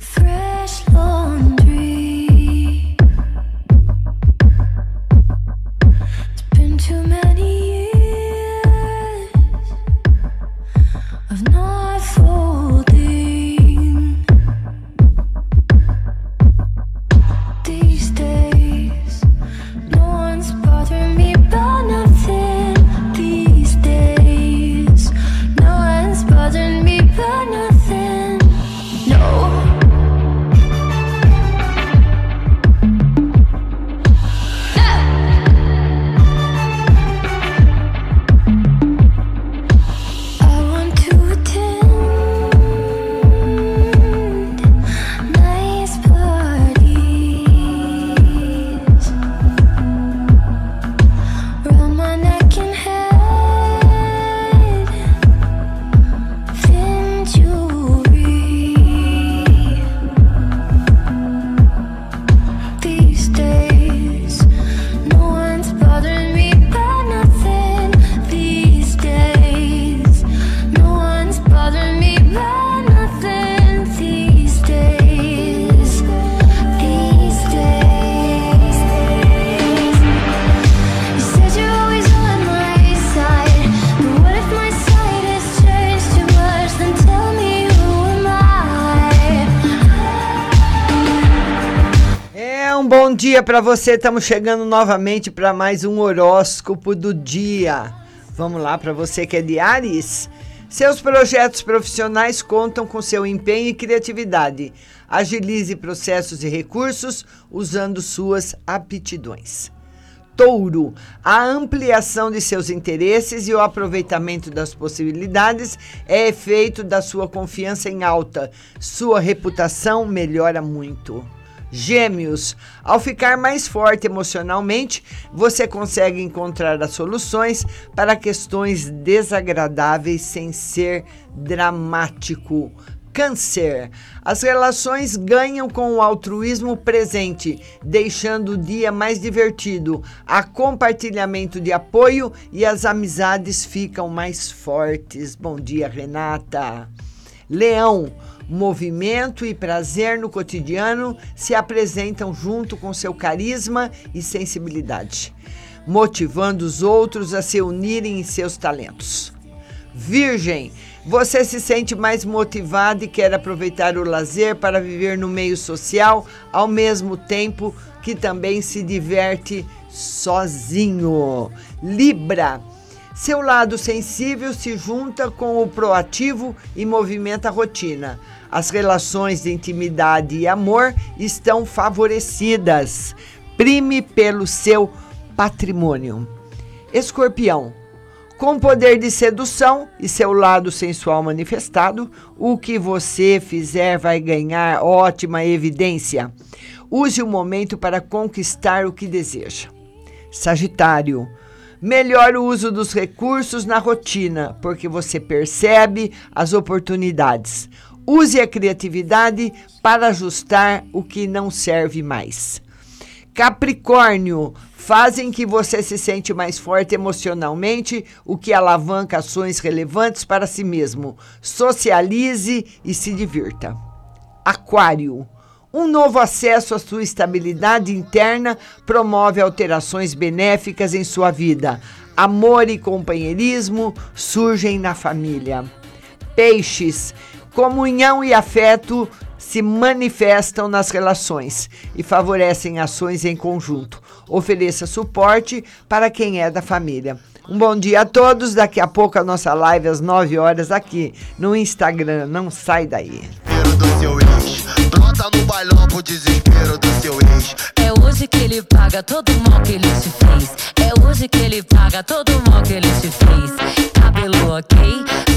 Thread bom dia para você. Estamos chegando novamente para mais um horóscopo do dia. Vamos lá para você que é de Ares. Seus projetos profissionais contam com seu empenho e criatividade. Agilize processos e recursos usando suas aptidões. Touro, a ampliação de seus interesses e o aproveitamento das possibilidades é efeito da sua confiança em alta. Sua reputação melhora muito. Gêmeos, ao ficar mais forte emocionalmente, você consegue encontrar as soluções para questões desagradáveis sem ser dramático. Câncer. As relações ganham com o altruísmo presente, deixando o dia mais divertido. Há compartilhamento de apoio e as amizades ficam mais fortes. Bom dia, Renata. Leão. Movimento e prazer no cotidiano se apresentam junto com seu carisma e sensibilidade, motivando os outros a se unirem em seus talentos. Virgem, você se sente mais motivado e quer aproveitar o lazer para viver no meio social, ao mesmo tempo que também se diverte sozinho. Libra, seu lado sensível se junta com o proativo e movimenta a rotina. As relações de intimidade e amor estão favorecidas. Prime pelo seu patrimônio. Escorpião, com poder de sedução e seu lado sensual manifestado, o que você fizer vai ganhar ótima evidência. Use o momento para conquistar o que deseja. Sagitário, melhor o uso dos recursos na rotina, porque você percebe as oportunidades. Use a criatividade para ajustar o que não serve mais. Capricórnio, fazem que você se sente mais forte emocionalmente, o que alavanca ações relevantes para si mesmo. Socialize e se divirta. Aquário, um novo acesso à sua estabilidade interna promove alterações benéficas em sua vida. Amor e companheirismo surgem na família. Peixes, comunhão e afeto se manifestam nas relações e favorecem ações em conjunto. Ofereça suporte para quem é da família. Um bom dia a todos. Daqui a pouco a nossa live às 9 horas aqui no Instagram. Não sai daí. desespero do seu ex. Brota no bailão pro desespero do seu ex. É hoje que ele paga todo o mal que ele te fez. É hoje que ele paga todo o mal que ele te fez. Cabelo ok,